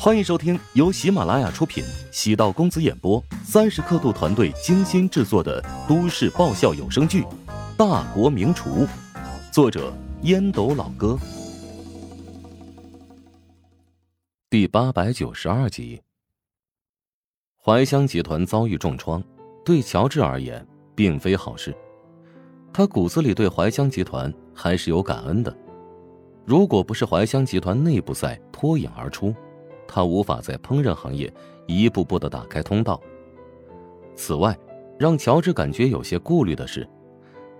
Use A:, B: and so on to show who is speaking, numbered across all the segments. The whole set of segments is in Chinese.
A: 欢迎收听由喜马拉雅出品、喜道公子演播、三十刻度团队精心制作的都市爆笑有声剧《大国名厨》，作者烟斗老哥，第八百九十二集。怀香集团遭遇重创，对乔治而言并非好事。他骨子里对怀香集团还是有感恩的。如果不是怀香集团内部赛脱颖而出，他无法在烹饪行业一步步的打开通道。此外，让乔治感觉有些顾虑的是，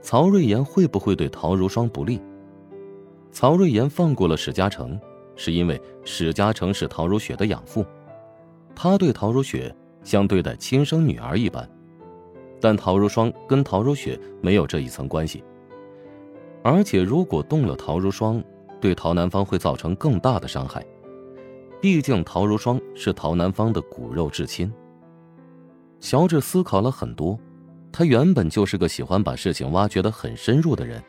A: 曹瑞妍会不会对陶如霜不利？曹瑞妍放过了史嘉诚，是因为史嘉诚是陶如雪的养父，他对陶如雪像对待亲生女儿一般。但陶如霜跟陶如雪没有这一层关系，而且如果动了陶如霜，对陶南方会造成更大的伤害。毕竟陶如霜是陶南方的骨肉至亲。乔治思考了很多，他原本就是个喜欢把事情挖掘得很深入的人。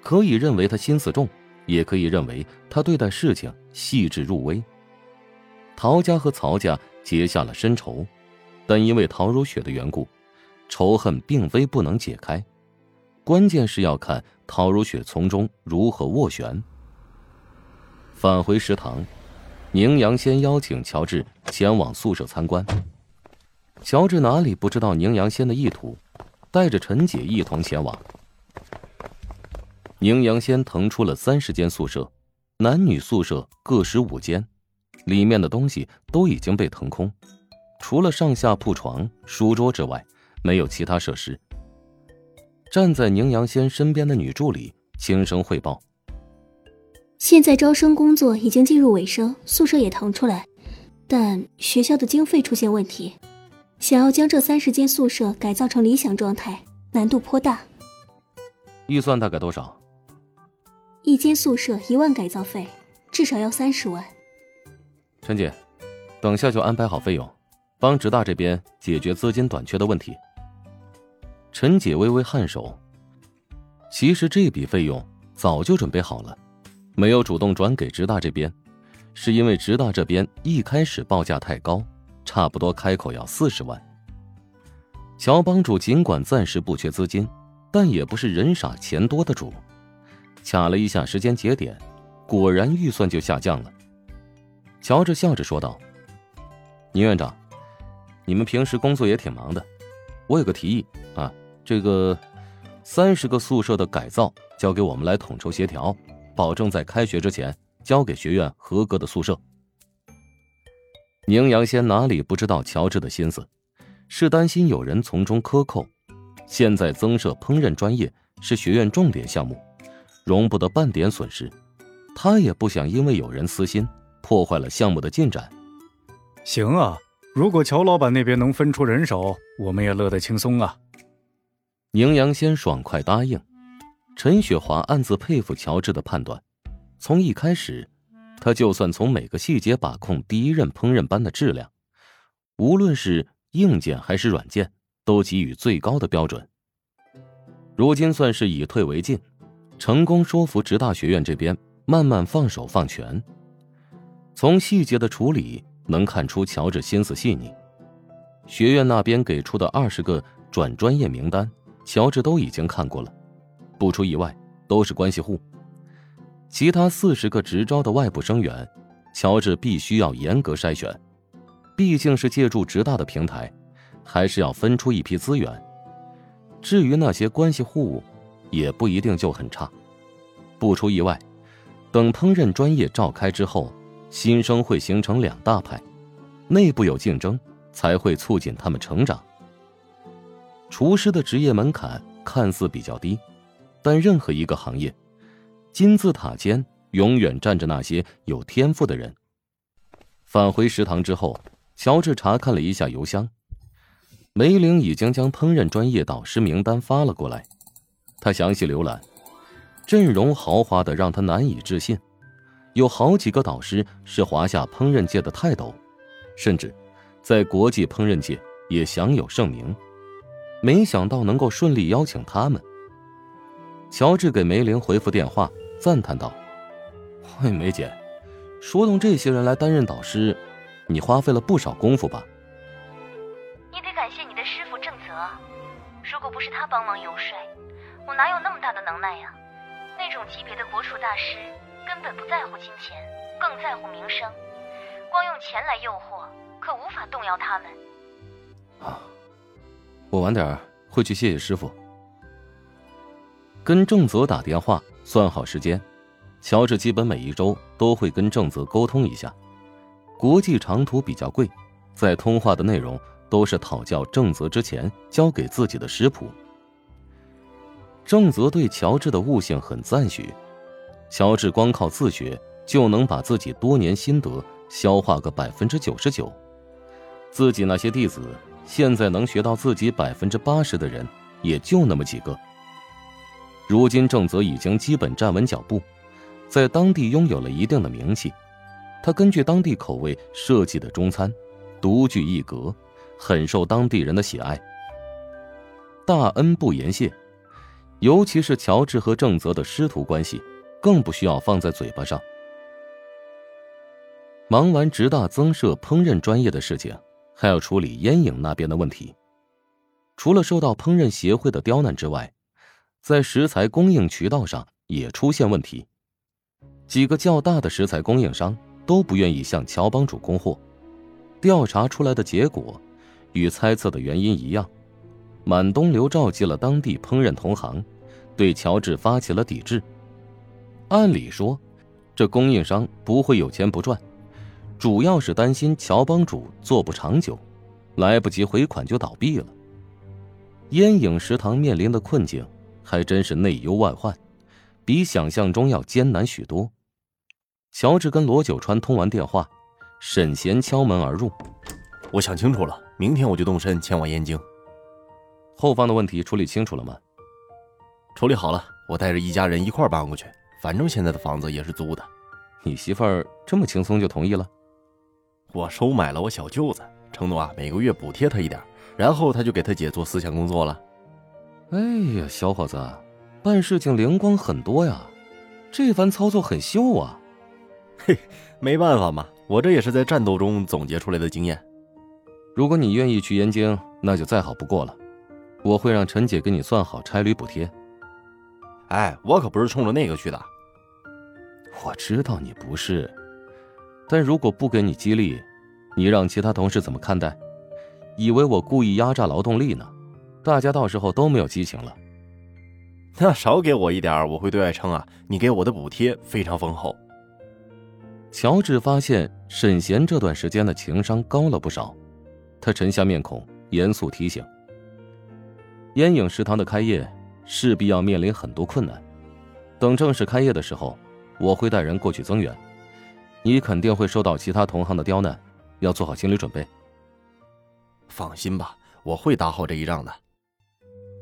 A: 可以认为他心思重，也可以认为他对待事情细致入微。陶家和曹家结下了深仇，但因为陶如雪的缘故，仇恨并非不能解开，关键是要看陶如雪从中如何斡旋。返回食堂。宁阳先邀请乔治前往宿舍参观。乔治哪里不知道宁阳先的意图，带着陈姐一同前往。宁阳先腾出了三十间宿舍，男女宿舍各十五间，里面的东西都已经被腾空，除了上下铺床、书桌之外，没有其他设施。站在宁阳先身边的女助理轻声汇报。
B: 现在招生工作已经进入尾声，宿舍也腾出来，但学校的经费出现问题，想要将这三十间宿舍改造成理想状态，难度颇大。
A: 预算大概多少？
B: 一间宿舍一万改造费，至少要三十万。
A: 陈姐，等下就安排好费用，帮职大这边解决资金短缺的问题。陈姐微微颔首，其实这笔费用早就准备好了。没有主动转给直大这边，是因为直大这边一开始报价太高，差不多开口要四十万。乔帮主尽管暂时不缺资金，但也不是人傻钱多的主。卡了一下时间节点，果然预算就下降了。乔治笑着说道：“宁院长，你们平时工作也挺忙的，我有个提议啊，这个三十个宿舍的改造交给我们来统筹协调。”保证在开学之前交给学院合格的宿舍。宁阳先哪里不知道乔治的心思，是担心有人从中克扣。现在增设烹饪专业是学院重点项目，容不得半点损失。他也不想因为有人私心破坏了项目的进展。
C: 行啊，如果乔老板那边能分出人手，我们也乐得轻松啊。
A: 宁阳先爽快答应。陈雪华暗自佩服乔治的判断。从一开始，他就算从每个细节把控第一任烹饪班的质量，无论是硬件还是软件，都给予最高的标准。如今算是以退为进，成功说服职大学院这边慢慢放手放权。从细节的处理能看出乔治心思细腻。学院那边给出的二十个转专业名单，乔治都已经看过了。不出意外，都是关系户。其他四十个直招的外部生源，乔治必须要严格筛选。毕竟是借助直大的平台，还是要分出一批资源。至于那些关系户，也不一定就很差。不出意外，等烹饪专业召开之后，新生会形成两大派，内部有竞争，才会促进他们成长。厨师的职业门槛看似比较低。但任何一个行业，金字塔尖永远站着那些有天赋的人。返回食堂之后，乔治查看了一下邮箱，梅玲已经将烹饪专业导师名单发了过来。他详细浏览，阵容豪华的让他难以置信，有好几个导师是华夏烹饪界的泰斗，甚至在国际烹饪界也享有盛名。没想到能够顺利邀请他们。乔治给梅玲回复电话，赞叹道：“嘿，梅姐，说动这些人来担任导师，你花费了不少功夫吧？
D: 你得感谢你的师傅郑泽，如果不是他帮忙游说，我哪有那么大的能耐呀？那种级别的国术大师根本不在乎金钱，更在乎名声，光用钱来诱惑，可无法动摇他们。
A: 啊，我晚点会去谢谢师傅。跟郑泽打电话，算好时间。乔治基本每一周都会跟郑泽沟通一下，国际长途比较贵，在通话的内容都是讨教郑泽之前教给自己的食谱。郑泽对乔治的悟性很赞许，乔治光靠自学就能把自己多年心得消化个百分之九十九，自己那些弟子现在能学到自己百分之八十的人也就那么几个。如今郑泽已经基本站稳脚步。在当地拥有了一定的名气，他根据当地口味设计的中餐，独具一格，很受当地人的喜爱。大恩不言谢，尤其是乔治和郑泽的师徒关系，更不需要放在嘴巴上。忙完职大增设烹饪专业的事情，还要处理烟影那边的问题。除了受到烹饪协会的刁难之外，在食材供应渠道上也出现问题。几个较大的食材供应商都不愿意向乔帮主供货，调查出来的结果与猜测的原因一样，满东流召集了当地烹饪同行，对乔治发起了抵制。按理说，这供应商不会有钱不赚，主要是担心乔帮主做不长久，来不及回款就倒闭了。烟影食堂面临的困境还真是内忧外患，比想象中要艰难许多。乔治跟罗九川通完电话，沈贤敲门而入。
E: 我想清楚了，明天我就动身前往燕京。
A: 后方的问题处理清楚了吗？
E: 处理好了，我带着一家人一块搬过去。反正现在的房子也是租的。
A: 你媳妇儿这么轻松就同意了？
E: 我收买了我小舅子，承诺啊每个月补贴他一点，然后他就给他姐做思想工作了。
A: 哎呀，小伙子，办事情灵光很多呀，这番操作很秀啊。
E: 嘿，没办法嘛，我这也是在战斗中总结出来的经验。
A: 如果你愿意去燕京，那就再好不过了。我会让陈姐给你算好差旅补贴。
E: 哎，我可不是冲着那个去的。
A: 我知道你不是，但如果不给你激励，你让其他同事怎么看待？以为我故意压榨劳动力呢？大家到时候都没有激情了。
E: 那少给我一点，我会对外称啊，你给我的补贴非常丰厚。
A: 乔治发现沈贤这段时间的情商高了不少，他沉下面孔，严肃提醒：“烟影食堂的开业势必要面临很多困难，等正式开业的时候，我会带人过去增援，你肯定会受到其他同行的刁难，要做好心理准备。”
E: 放心吧，我会打好这一仗的。